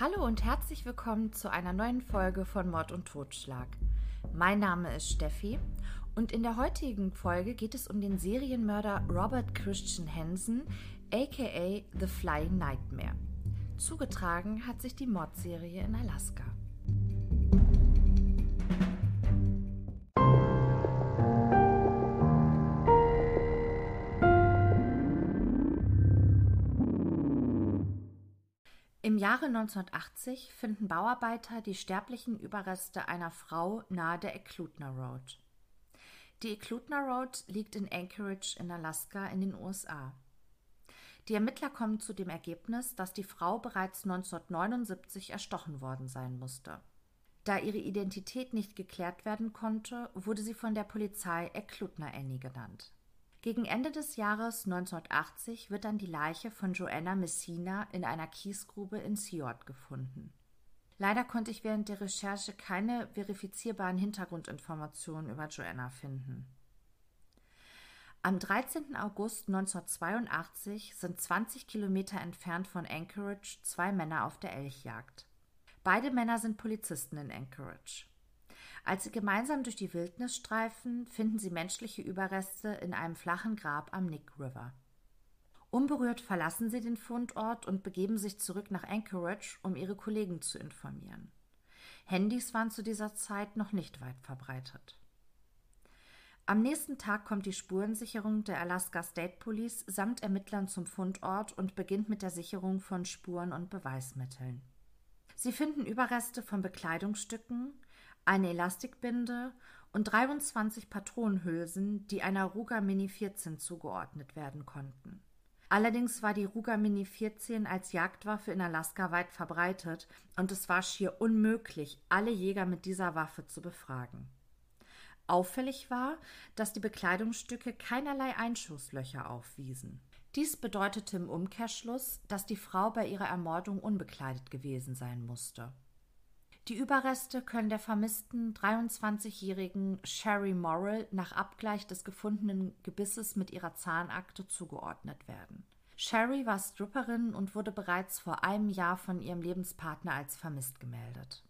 Hallo und herzlich willkommen zu einer neuen Folge von Mord und Totschlag. Mein Name ist Steffi und in der heutigen Folge geht es um den Serienmörder Robert Christian Hansen, aka The Flying Nightmare. Zugetragen hat sich die Mordserie in Alaska. Jahre 1980 finden Bauarbeiter die sterblichen Überreste einer Frau nahe der Eklutna Road. Die Eklutna Road liegt in Anchorage in Alaska in den USA. Die Ermittler kommen zu dem Ergebnis, dass die Frau bereits 1979 erstochen worden sein musste. Da ihre Identität nicht geklärt werden konnte, wurde sie von der Polizei Eklutna Annie genannt. Gegen Ende des Jahres 1980 wird dann die Leiche von Joanna Messina in einer Kiesgrube in Seord gefunden. Leider konnte ich während der Recherche keine verifizierbaren Hintergrundinformationen über Joanna finden. Am 13. August 1982 sind 20 Kilometer entfernt von Anchorage zwei Männer auf der Elchjagd. Beide Männer sind Polizisten in Anchorage. Als sie gemeinsam durch die Wildnis streifen, finden sie menschliche Überreste in einem flachen Grab am Nick River. Unberührt verlassen sie den Fundort und begeben sich zurück nach Anchorage, um ihre Kollegen zu informieren. Handys waren zu dieser Zeit noch nicht weit verbreitet. Am nächsten Tag kommt die Spurensicherung der Alaska State Police samt Ermittlern zum Fundort und beginnt mit der Sicherung von Spuren und Beweismitteln. Sie finden Überreste von Bekleidungsstücken, eine Elastikbinde und 23 Patronenhülsen, die einer Ruger Mini 14 zugeordnet werden konnten. Allerdings war die Ruger Mini 14 als Jagdwaffe in Alaska weit verbreitet und es war schier unmöglich, alle Jäger mit dieser Waffe zu befragen. Auffällig war, dass die Bekleidungsstücke keinerlei Einschusslöcher aufwiesen. Dies bedeutete im Umkehrschluss, dass die Frau bei ihrer Ermordung unbekleidet gewesen sein musste. Die Überreste können der vermissten 23-jährigen Sherry Morrill nach Abgleich des gefundenen Gebisses mit ihrer Zahnakte zugeordnet werden. Sherry war Stripperin und wurde bereits vor einem Jahr von ihrem Lebenspartner als vermisst gemeldet.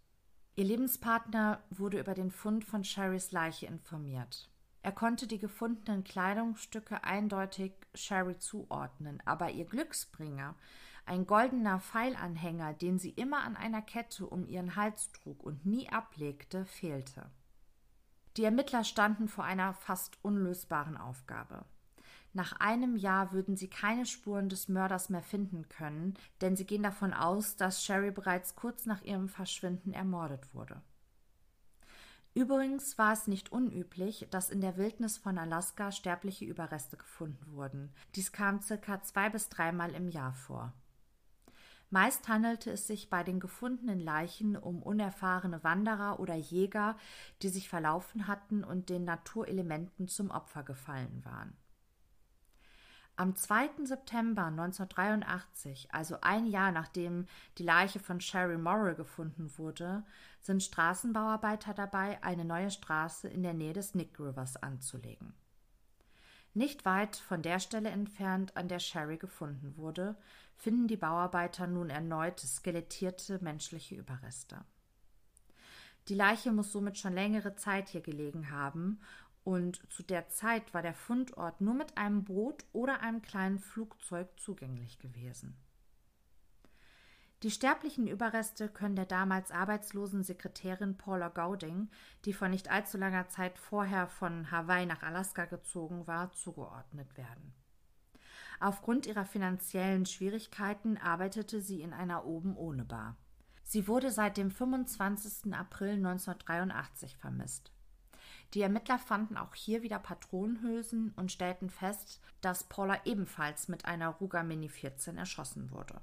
Ihr Lebenspartner wurde über den Fund von Sherrys Leiche informiert. Er konnte die gefundenen Kleidungsstücke eindeutig Sherry zuordnen, aber ihr Glücksbringer ein goldener Pfeilanhänger, den sie immer an einer Kette um ihren Hals trug und nie ablegte, fehlte. Die Ermittler standen vor einer fast unlösbaren Aufgabe. Nach einem Jahr würden sie keine Spuren des Mörders mehr finden können, denn sie gehen davon aus, dass Sherry bereits kurz nach ihrem Verschwinden ermordet wurde. Übrigens war es nicht unüblich, dass in der Wildnis von Alaska sterbliche Überreste gefunden wurden. Dies kam circa zwei bis dreimal im Jahr vor. Meist handelte es sich bei den gefundenen Leichen um unerfahrene Wanderer oder Jäger, die sich verlaufen hatten und den Naturelementen zum Opfer gefallen waren. Am 2. September 1983, also ein Jahr nachdem die Leiche von Sherry Morrill gefunden wurde, sind Straßenbauarbeiter dabei, eine neue Straße in der Nähe des Nick Rivers anzulegen. Nicht weit von der Stelle entfernt, an der Sherry gefunden wurde, finden die Bauarbeiter nun erneut skelettierte menschliche Überreste. Die Leiche muss somit schon längere Zeit hier gelegen haben und zu der Zeit war der Fundort nur mit einem Boot oder einem kleinen Flugzeug zugänglich gewesen. Die sterblichen Überreste können der damals arbeitslosen Sekretärin Paula Gauding, die vor nicht allzu langer Zeit vorher von Hawaii nach Alaska gezogen war, zugeordnet werden. Aufgrund ihrer finanziellen Schwierigkeiten arbeitete sie in einer oben ohne Bar. Sie wurde seit dem 25. April 1983 vermisst. Die Ermittler fanden auch hier wieder Patronenhülsen und stellten fest, dass Paula ebenfalls mit einer Ruger Mini 14 erschossen wurde.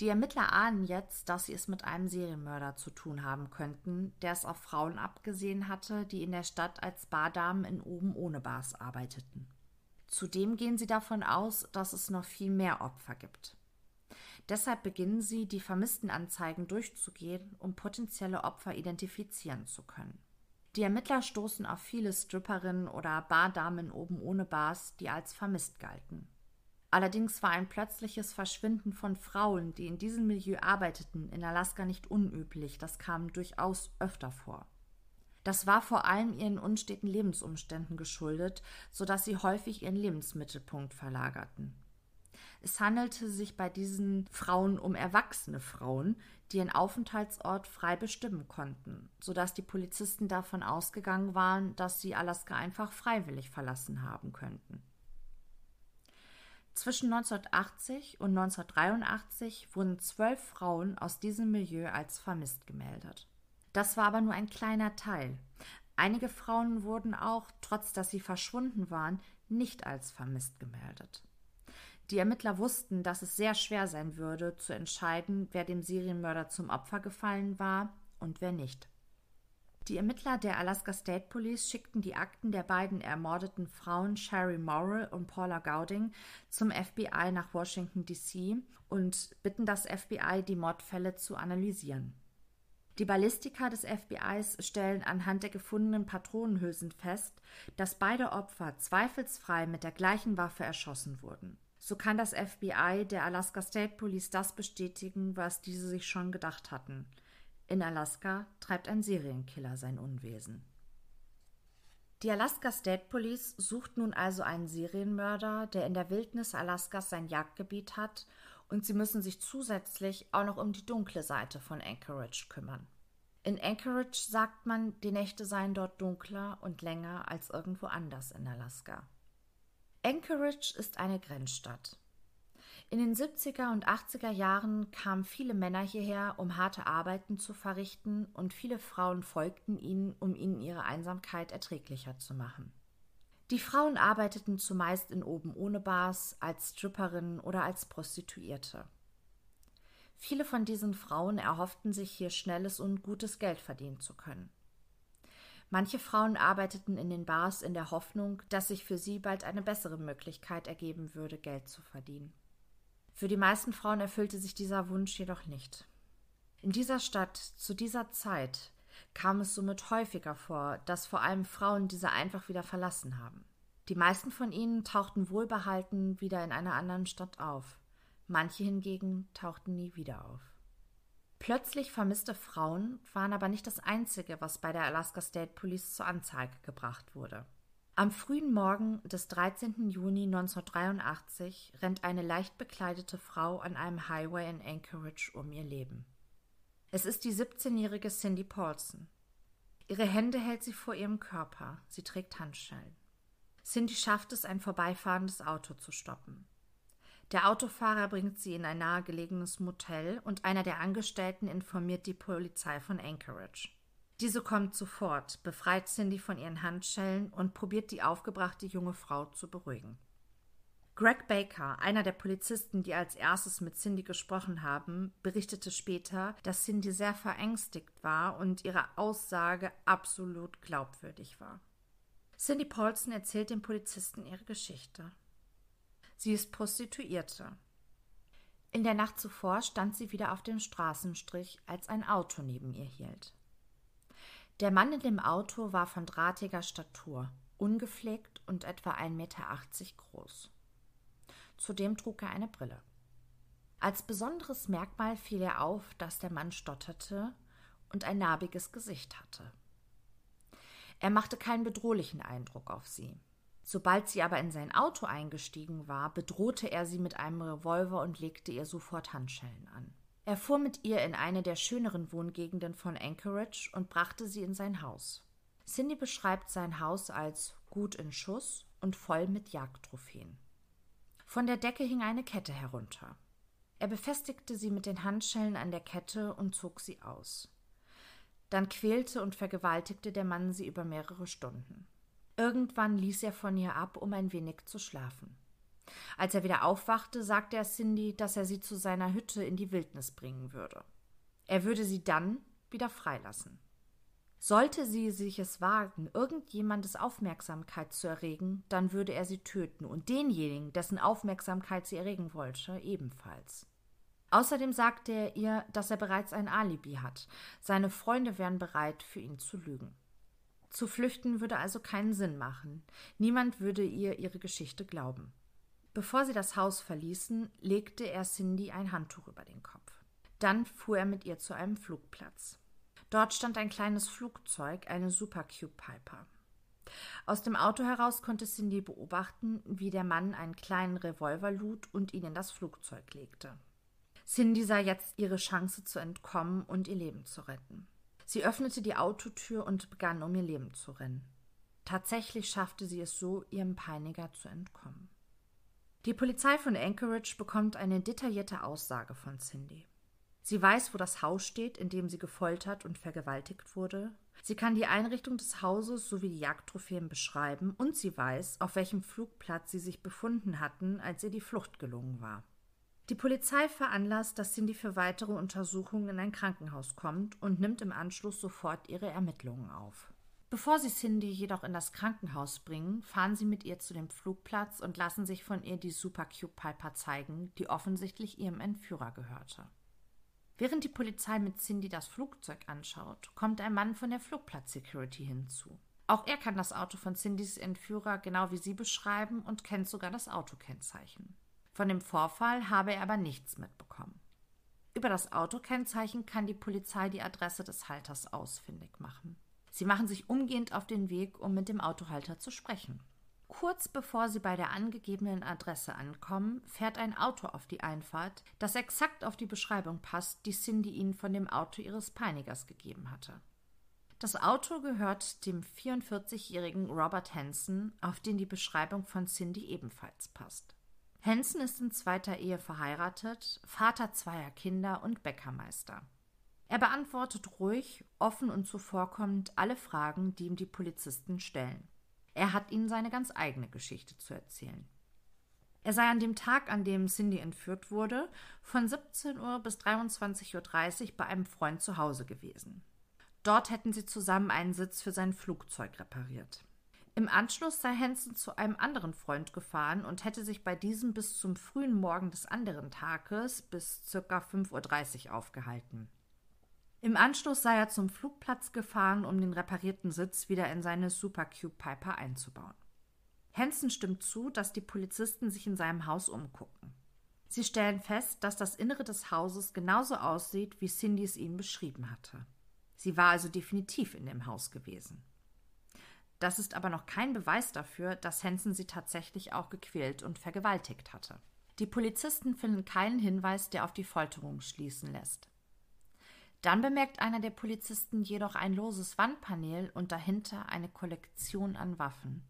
Die Ermittler ahnen jetzt, dass sie es mit einem Serienmörder zu tun haben könnten, der es auf Frauen abgesehen hatte, die in der Stadt als Bardamen in oben ohne Bars arbeiteten. Zudem gehen sie davon aus, dass es noch viel mehr Opfer gibt. Deshalb beginnen sie, die vermissten Anzeigen durchzugehen, um potenzielle Opfer identifizieren zu können. Die Ermittler stoßen auf viele Stripperinnen oder Bardamen oben ohne Bars, die als vermisst galten. Allerdings war ein plötzliches Verschwinden von Frauen, die in diesem Milieu arbeiteten, in Alaska nicht unüblich, das kam durchaus öfter vor. Das war vor allem ihren unsteten Lebensumständen geschuldet, so dass sie häufig ihren Lebensmittelpunkt verlagerten. Es handelte sich bei diesen Frauen um erwachsene Frauen, die ihren Aufenthaltsort frei bestimmen konnten, so dass die Polizisten davon ausgegangen waren, dass sie Alaska einfach freiwillig verlassen haben könnten. Zwischen 1980 und 1983 wurden zwölf Frauen aus diesem Milieu als vermisst gemeldet. Das war aber nur ein kleiner Teil. Einige Frauen wurden auch, trotz dass sie verschwunden waren, nicht als vermisst gemeldet. Die Ermittler wussten, dass es sehr schwer sein würde, zu entscheiden, wer dem Serienmörder zum Opfer gefallen war und wer nicht. Die Ermittler der Alaska State Police schickten die Akten der beiden ermordeten Frauen Sherry Morrill und Paula Gowding zum FBI nach Washington, D.C. und bitten das FBI, die Mordfälle zu analysieren. Die Ballistiker des FBIs stellen anhand der gefundenen Patronenhülsen fest, dass beide Opfer zweifelsfrei mit der gleichen Waffe erschossen wurden. So kann das FBI der Alaska State Police das bestätigen, was diese sich schon gedacht hatten – in Alaska treibt ein Serienkiller sein Unwesen. Die Alaska State Police sucht nun also einen Serienmörder, der in der Wildnis Alaskas sein Jagdgebiet hat, und sie müssen sich zusätzlich auch noch um die dunkle Seite von Anchorage kümmern. In Anchorage sagt man, die Nächte seien dort dunkler und länger als irgendwo anders in Alaska. Anchorage ist eine Grenzstadt. In den 70er und 80er Jahren kamen viele Männer hierher, um harte Arbeiten zu verrichten, und viele Frauen folgten ihnen, um ihnen ihre Einsamkeit erträglicher zu machen. Die Frauen arbeiteten zumeist in oben ohne Bars, als Stripperinnen oder als Prostituierte. Viele von diesen Frauen erhofften sich hier schnelles und gutes Geld verdienen zu können. Manche Frauen arbeiteten in den Bars in der Hoffnung, dass sich für sie bald eine bessere Möglichkeit ergeben würde, Geld zu verdienen. Für die meisten Frauen erfüllte sich dieser Wunsch jedoch nicht. In dieser Stadt zu dieser Zeit kam es somit häufiger vor, dass vor allem Frauen diese einfach wieder verlassen haben. Die meisten von ihnen tauchten wohlbehalten wieder in einer anderen Stadt auf. Manche hingegen tauchten nie wieder auf. Plötzlich vermisste Frauen waren aber nicht das Einzige, was bei der Alaska State Police zur Anzeige gebracht wurde. Am frühen Morgen des 13. Juni 1983 rennt eine leicht bekleidete Frau an einem Highway in Anchorage um ihr Leben. Es ist die 17-jährige Cindy Paulson. Ihre Hände hält sie vor ihrem Körper. Sie trägt Handschellen. Cindy schafft es, ein vorbeifahrendes Auto zu stoppen. Der Autofahrer bringt sie in ein nahegelegenes Motel und einer der Angestellten informiert die Polizei von Anchorage. Diese kommt sofort, befreit Cindy von ihren Handschellen und probiert die aufgebrachte junge Frau zu beruhigen. Greg Baker, einer der Polizisten, die als erstes mit Cindy gesprochen haben, berichtete später, dass Cindy sehr verängstigt war und ihre Aussage absolut glaubwürdig war. Cindy Paulson erzählt dem Polizisten ihre Geschichte. Sie ist Prostituierte. In der Nacht zuvor stand sie wieder auf dem Straßenstrich, als ein Auto neben ihr hielt. Der Mann in dem Auto war von drahtiger Statur, ungepflegt und etwa 1,80 Meter groß. Zudem trug er eine Brille. Als besonderes Merkmal fiel er auf, dass der Mann stotterte und ein narbiges Gesicht hatte. Er machte keinen bedrohlichen Eindruck auf sie. Sobald sie aber in sein Auto eingestiegen war, bedrohte er sie mit einem Revolver und legte ihr sofort Handschellen an. Er fuhr mit ihr in eine der schöneren Wohngegenden von Anchorage und brachte sie in sein Haus. Cindy beschreibt sein Haus als gut in Schuss und voll mit Jagdtrophäen. Von der Decke hing eine Kette herunter. Er befestigte sie mit den Handschellen an der Kette und zog sie aus. Dann quälte und vergewaltigte der Mann sie über mehrere Stunden. Irgendwann ließ er von ihr ab, um ein wenig zu schlafen. Als er wieder aufwachte, sagte er Cindy, dass er sie zu seiner Hütte in die Wildnis bringen würde. Er würde sie dann wieder freilassen. Sollte sie sich es wagen, irgendjemandes Aufmerksamkeit zu erregen, dann würde er sie töten und denjenigen, dessen Aufmerksamkeit sie erregen wollte, ebenfalls. Außerdem sagte er ihr, dass er bereits ein Alibi hat. Seine Freunde wären bereit, für ihn zu lügen. Zu flüchten würde also keinen Sinn machen. Niemand würde ihr ihre Geschichte glauben. Bevor sie das Haus verließen, legte er Cindy ein Handtuch über den Kopf. Dann fuhr er mit ihr zu einem Flugplatz. Dort stand ein kleines Flugzeug, eine Super Cube Piper. Aus dem Auto heraus konnte Cindy beobachten, wie der Mann einen kleinen Revolver lud und ihn in das Flugzeug legte. Cindy sah jetzt ihre Chance zu entkommen und ihr Leben zu retten. Sie öffnete die Autotür und begann, um ihr Leben zu rennen. Tatsächlich schaffte sie es so, ihrem Peiniger zu entkommen. Die Polizei von Anchorage bekommt eine detaillierte Aussage von Cindy. Sie weiß, wo das Haus steht, in dem sie gefoltert und vergewaltigt wurde. Sie kann die Einrichtung des Hauses sowie die Jagdtrophäen beschreiben und sie weiß, auf welchem Flugplatz sie sich befunden hatten, als ihr die Flucht gelungen war. Die Polizei veranlasst, dass Cindy für weitere Untersuchungen in ein Krankenhaus kommt und nimmt im Anschluss sofort ihre Ermittlungen auf. Bevor sie Cindy jedoch in das Krankenhaus bringen, fahren sie mit ihr zu dem Flugplatz und lassen sich von ihr die Super Cube Piper zeigen, die offensichtlich ihrem Entführer gehörte. Während die Polizei mit Cindy das Flugzeug anschaut, kommt ein Mann von der Flugplatz-Security hinzu. Auch er kann das Auto von Cindys Entführer genau wie sie beschreiben und kennt sogar das Autokennzeichen. Von dem Vorfall habe er aber nichts mitbekommen. Über das Autokennzeichen kann die Polizei die Adresse des Halters ausfindig machen. Sie machen sich umgehend auf den Weg, um mit dem Autohalter zu sprechen. Kurz bevor sie bei der angegebenen Adresse ankommen, fährt ein Auto auf die Einfahrt, das exakt auf die Beschreibung passt, die Cindy ihnen von dem Auto ihres Peinigers gegeben hatte. Das Auto gehört dem 44-jährigen Robert Hansen, auf den die Beschreibung von Cindy ebenfalls passt. Hansen ist in zweiter Ehe verheiratet, Vater zweier Kinder und Bäckermeister. Er beantwortet ruhig, offen und zuvorkommend alle Fragen, die ihm die Polizisten stellen. Er hat ihnen seine ganz eigene Geschichte zu erzählen. Er sei an dem Tag, an dem Cindy entführt wurde, von 17 Uhr bis 23.30 Uhr bei einem Freund zu Hause gewesen. Dort hätten sie zusammen einen Sitz für sein Flugzeug repariert. Im Anschluss sei Hansen zu einem anderen Freund gefahren und hätte sich bei diesem bis zum frühen Morgen des anderen Tages bis ca. 5.30 Uhr aufgehalten. Im Anschluss sei er zum Flugplatz gefahren, um den reparierten Sitz wieder in seine Supercube Piper einzubauen. Hansen stimmt zu, dass die Polizisten sich in seinem Haus umgucken. Sie stellen fest, dass das Innere des Hauses genauso aussieht, wie Cindy es ihnen beschrieben hatte. Sie war also definitiv in dem Haus gewesen. Das ist aber noch kein Beweis dafür, dass Hansen sie tatsächlich auch gequält und vergewaltigt hatte. Die Polizisten finden keinen Hinweis, der auf die Folterung schließen lässt. Dann bemerkt einer der Polizisten jedoch ein loses Wandpanel und dahinter eine Kollektion an Waffen.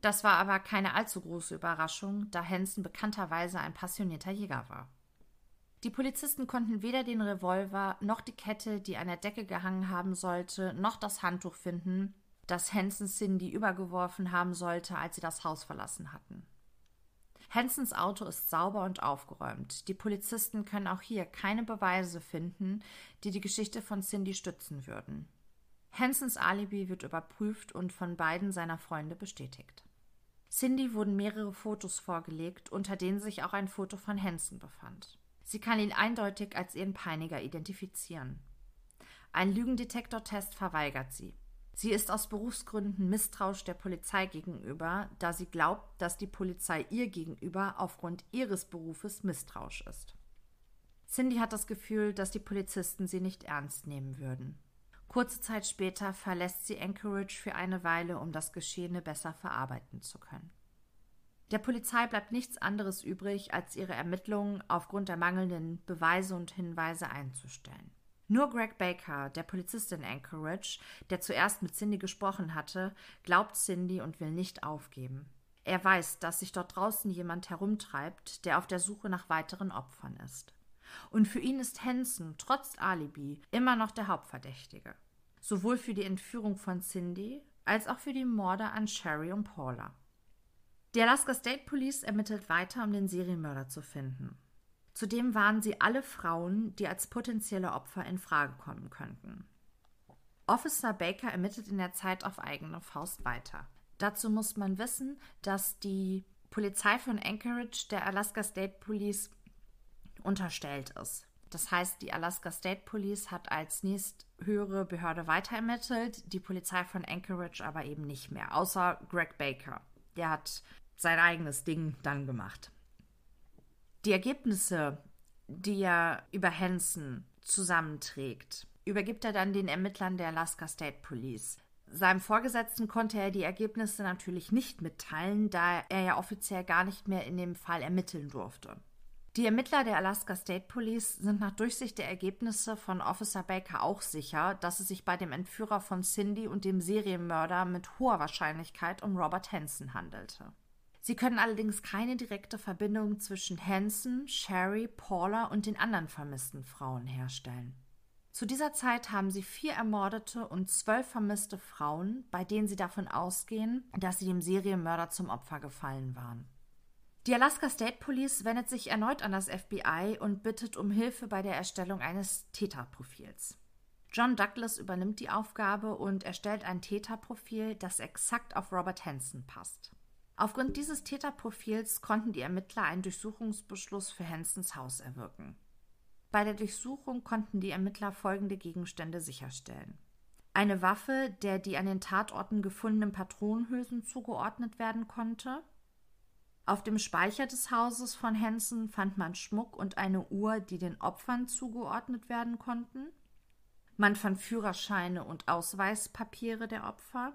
Das war aber keine allzu große Überraschung, da Hansen bekannterweise ein passionierter Jäger war. Die Polizisten konnten weder den Revolver noch die Kette, die an der Decke gehangen haben sollte, noch das Handtuch finden, das Hansen Cindy übergeworfen haben sollte, als sie das Haus verlassen hatten. Hansens Auto ist sauber und aufgeräumt. Die Polizisten können auch hier keine Beweise finden, die die Geschichte von Cindy stützen würden. Hansens Alibi wird überprüft und von beiden seiner Freunde bestätigt. Cindy wurden mehrere Fotos vorgelegt, unter denen sich auch ein Foto von Hansen befand. Sie kann ihn eindeutig als ihren Peiniger identifizieren. Ein Lügendetektortest verweigert sie. Sie ist aus Berufsgründen misstrauisch der Polizei gegenüber, da sie glaubt, dass die Polizei ihr gegenüber aufgrund ihres Berufes misstrauisch ist. Cindy hat das Gefühl, dass die Polizisten sie nicht ernst nehmen würden. Kurze Zeit später verlässt sie Anchorage für eine Weile, um das Geschehene besser verarbeiten zu können. Der Polizei bleibt nichts anderes übrig, als ihre Ermittlungen aufgrund der mangelnden Beweise und Hinweise einzustellen. Nur Greg Baker, der Polizist in Anchorage, der zuerst mit Cindy gesprochen hatte, glaubt Cindy und will nicht aufgeben. Er weiß, dass sich dort draußen jemand herumtreibt, der auf der Suche nach weiteren Opfern ist. Und für ihn ist Hansen, trotz Alibi, immer noch der Hauptverdächtige. Sowohl für die Entführung von Cindy als auch für die Morde an Sherry und Paula. Die Alaska State Police ermittelt weiter, um den Serienmörder zu finden. Zudem waren sie alle Frauen, die als potenzielle Opfer in Frage kommen könnten. Officer Baker ermittelt in der Zeit auf eigene Faust weiter. Dazu muss man wissen, dass die Polizei von Anchorage der Alaska State Police unterstellt ist. Das heißt, die Alaska State Police hat als nächsthöhere Behörde weiter ermittelt, die Polizei von Anchorage aber eben nicht mehr, außer Greg Baker. Der hat sein eigenes Ding dann gemacht. Die Ergebnisse, die er über Hansen zusammenträgt, übergibt er dann den Ermittlern der Alaska State Police. Seinem Vorgesetzten konnte er die Ergebnisse natürlich nicht mitteilen, da er ja offiziell gar nicht mehr in dem Fall ermitteln durfte. Die Ermittler der Alaska State Police sind nach Durchsicht der Ergebnisse von Officer Baker auch sicher, dass es sich bei dem Entführer von Cindy und dem Serienmörder mit hoher Wahrscheinlichkeit um Robert Hansen handelte. Sie können allerdings keine direkte Verbindung zwischen Hansen, Sherry, Paula und den anderen vermissten Frauen herstellen. Zu dieser Zeit haben sie vier ermordete und zwölf vermisste Frauen, bei denen sie davon ausgehen, dass sie dem Serienmörder zum Opfer gefallen waren. Die Alaska State Police wendet sich erneut an das FBI und bittet um Hilfe bei der Erstellung eines Täterprofils. John Douglas übernimmt die Aufgabe und erstellt ein Täterprofil, das exakt auf Robert Hansen passt. Aufgrund dieses Täterprofils konnten die Ermittler einen Durchsuchungsbeschluss für Hansens Haus erwirken. Bei der Durchsuchung konnten die Ermittler folgende Gegenstände sicherstellen. Eine Waffe, der die an den Tatorten gefundenen Patronenhülsen zugeordnet werden konnte. Auf dem Speicher des Hauses von Hansen fand man Schmuck und eine Uhr, die den Opfern zugeordnet werden konnten. Man fand Führerscheine und Ausweispapiere der Opfer.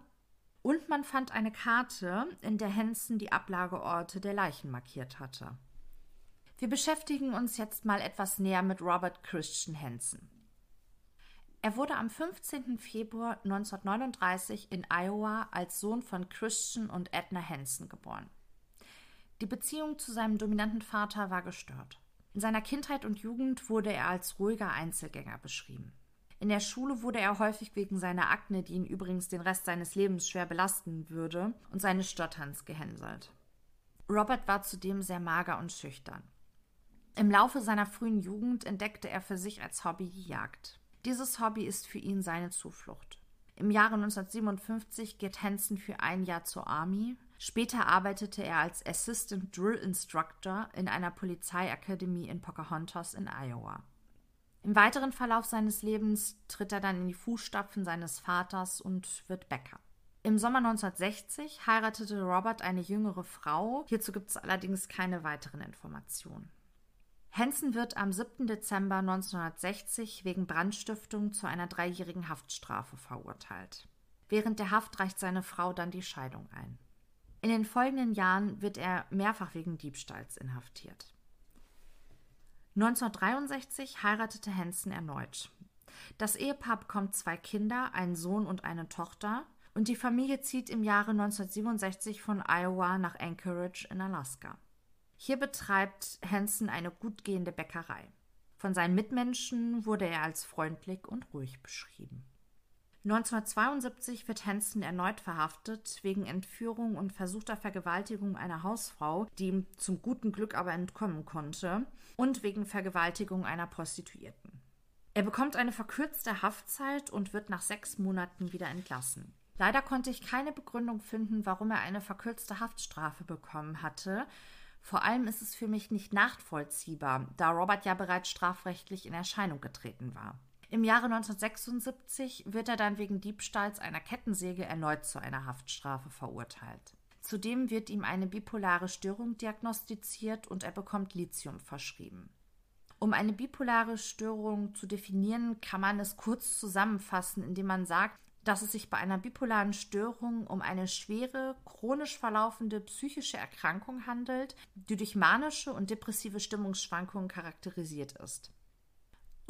Und man fand eine Karte, in der Hansen die Ablageorte der Leichen markiert hatte. Wir beschäftigen uns jetzt mal etwas näher mit Robert Christian Hansen. Er wurde am 15. Februar 1939 in Iowa als Sohn von Christian und Edna Hansen geboren. Die Beziehung zu seinem dominanten Vater war gestört. In seiner Kindheit und Jugend wurde er als ruhiger Einzelgänger beschrieben. In der Schule wurde er häufig wegen seiner Akne, die ihn übrigens den Rest seines Lebens schwer belasten würde, und seines Stotterns gehänselt. Robert war zudem sehr mager und schüchtern. Im Laufe seiner frühen Jugend entdeckte er für sich als Hobby die Jagd. Dieses Hobby ist für ihn seine Zuflucht. Im Jahre 1957 geht Hansen für ein Jahr zur Army. Später arbeitete er als Assistant Drill Instructor in einer Polizeiakademie in Pocahontas in Iowa. Im weiteren Verlauf seines Lebens tritt er dann in die Fußstapfen seines Vaters und wird Bäcker. Im Sommer 1960 heiratete Robert eine jüngere Frau. Hierzu gibt es allerdings keine weiteren Informationen. Hansen wird am 7. Dezember 1960 wegen Brandstiftung zu einer dreijährigen Haftstrafe verurteilt. Während der Haft reicht seine Frau dann die Scheidung ein. In den folgenden Jahren wird er mehrfach wegen Diebstahls inhaftiert. 1963 heiratete Hansen erneut. Das Ehepaar bekommt zwei Kinder, einen Sohn und eine Tochter, und die Familie zieht im Jahre 1967 von Iowa nach Anchorage in Alaska. Hier betreibt Hansen eine gut gehende Bäckerei. Von seinen Mitmenschen wurde er als freundlich und ruhig beschrieben. 1972 wird Hansen erneut verhaftet wegen Entführung und versuchter Vergewaltigung einer Hausfrau, die ihm zum guten Glück aber entkommen konnte, und wegen Vergewaltigung einer Prostituierten. Er bekommt eine verkürzte Haftzeit und wird nach sechs Monaten wieder entlassen. Leider konnte ich keine Begründung finden, warum er eine verkürzte Haftstrafe bekommen hatte, vor allem ist es für mich nicht nachvollziehbar, da Robert ja bereits strafrechtlich in Erscheinung getreten war. Im Jahre 1976 wird er dann wegen Diebstahls einer Kettensäge erneut zu einer Haftstrafe verurteilt. Zudem wird ihm eine bipolare Störung diagnostiziert und er bekommt Lithium verschrieben. Um eine bipolare Störung zu definieren, kann man es kurz zusammenfassen, indem man sagt, dass es sich bei einer bipolaren Störung um eine schwere, chronisch verlaufende psychische Erkrankung handelt, die durch manische und depressive Stimmungsschwankungen charakterisiert ist.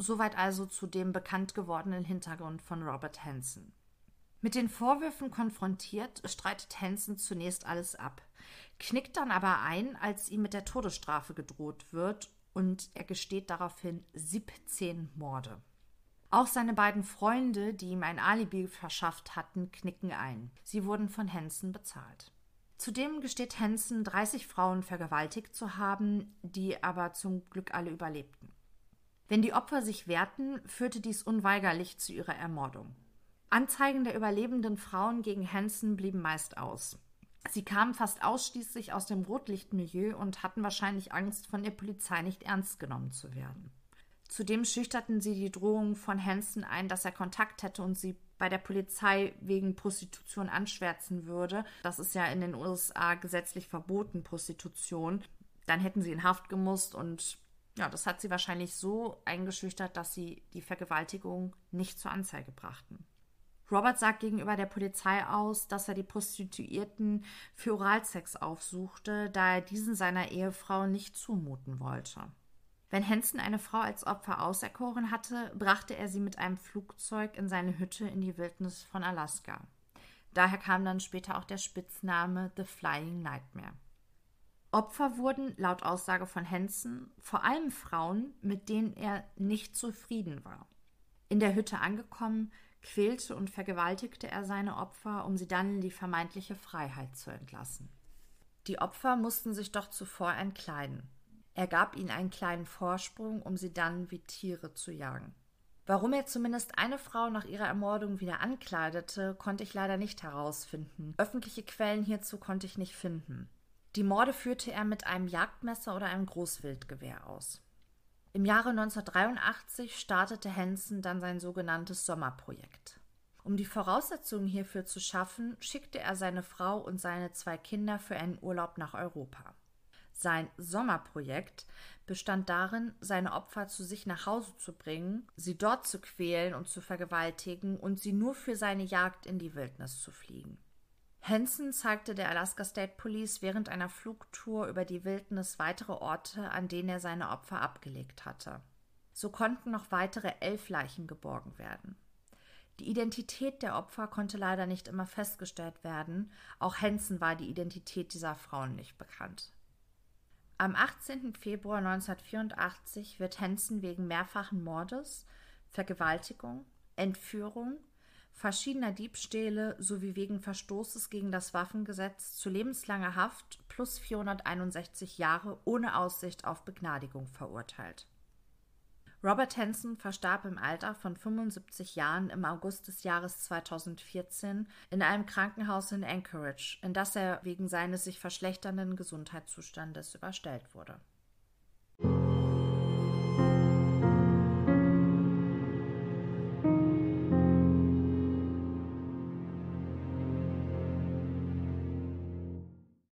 Soweit also zu dem bekannt gewordenen Hintergrund von Robert Hansen. Mit den Vorwürfen konfrontiert, streitet Hansen zunächst alles ab, knickt dann aber ein, als ihm mit der Todesstrafe gedroht wird, und er gesteht daraufhin 17 Morde. Auch seine beiden Freunde, die ihm ein Alibi verschafft hatten, knicken ein. Sie wurden von Hansen bezahlt. Zudem gesteht Hansen, 30 Frauen vergewaltigt zu haben, die aber zum Glück alle überlebten. Wenn die Opfer sich wehrten, führte dies unweigerlich zu ihrer Ermordung. Anzeigen der überlebenden Frauen gegen Hansen blieben meist aus. Sie kamen fast ausschließlich aus dem Rotlichtmilieu und hatten wahrscheinlich Angst, von der Polizei nicht ernst genommen zu werden. Zudem schüchterten sie die Drohung von Hansen ein, dass er Kontakt hätte und sie bei der Polizei wegen Prostitution anschwärzen würde. Das ist ja in den USA gesetzlich verboten, Prostitution. dann hätten sie in Haft gemusst und ja, das hat sie wahrscheinlich so eingeschüchtert, dass sie die Vergewaltigung nicht zur Anzeige brachten. Robert sagt gegenüber der Polizei aus, dass er die Prostituierten für Oralsex aufsuchte, da er diesen seiner Ehefrau nicht zumuten wollte. Wenn Hansen eine Frau als Opfer auserkoren hatte, brachte er sie mit einem Flugzeug in seine Hütte in die Wildnis von Alaska. Daher kam dann später auch der Spitzname The Flying Nightmare. Opfer wurden, laut Aussage von Hansen, vor allem Frauen, mit denen er nicht zufrieden war. In der Hütte angekommen, quälte und vergewaltigte er seine Opfer, um sie dann in die vermeintliche Freiheit zu entlassen. Die Opfer mussten sich doch zuvor entkleiden. Er gab ihnen einen kleinen Vorsprung, um sie dann wie Tiere zu jagen. Warum er zumindest eine Frau nach ihrer Ermordung wieder ankleidete, konnte ich leider nicht herausfinden. Öffentliche Quellen hierzu konnte ich nicht finden. Die Morde führte er mit einem Jagdmesser oder einem Großwildgewehr aus. Im Jahre 1983 startete Hansen dann sein sogenanntes Sommerprojekt. Um die Voraussetzungen hierfür zu schaffen, schickte er seine Frau und seine zwei Kinder für einen Urlaub nach Europa. Sein Sommerprojekt bestand darin, seine Opfer zu sich nach Hause zu bringen, sie dort zu quälen und zu vergewaltigen und sie nur für seine Jagd in die Wildnis zu fliegen. Hansen zeigte der Alaska State Police während einer Flugtour über die Wildnis weitere Orte, an denen er seine Opfer abgelegt hatte. So konnten noch weitere elf Leichen geborgen werden. Die Identität der Opfer konnte leider nicht immer festgestellt werden, auch Hansen war die Identität dieser Frauen nicht bekannt. Am 18. Februar 1984 wird Hansen wegen mehrfachen Mordes, Vergewaltigung, Entführung verschiedener Diebstähle sowie wegen Verstoßes gegen das Waffengesetz zu lebenslanger Haft plus 461 Jahre ohne Aussicht auf Begnadigung verurteilt. Robert Hansen verstarb im Alter von 75 Jahren im August des Jahres 2014 in einem Krankenhaus in Anchorage, in das er wegen seines sich verschlechternden Gesundheitszustandes überstellt wurde.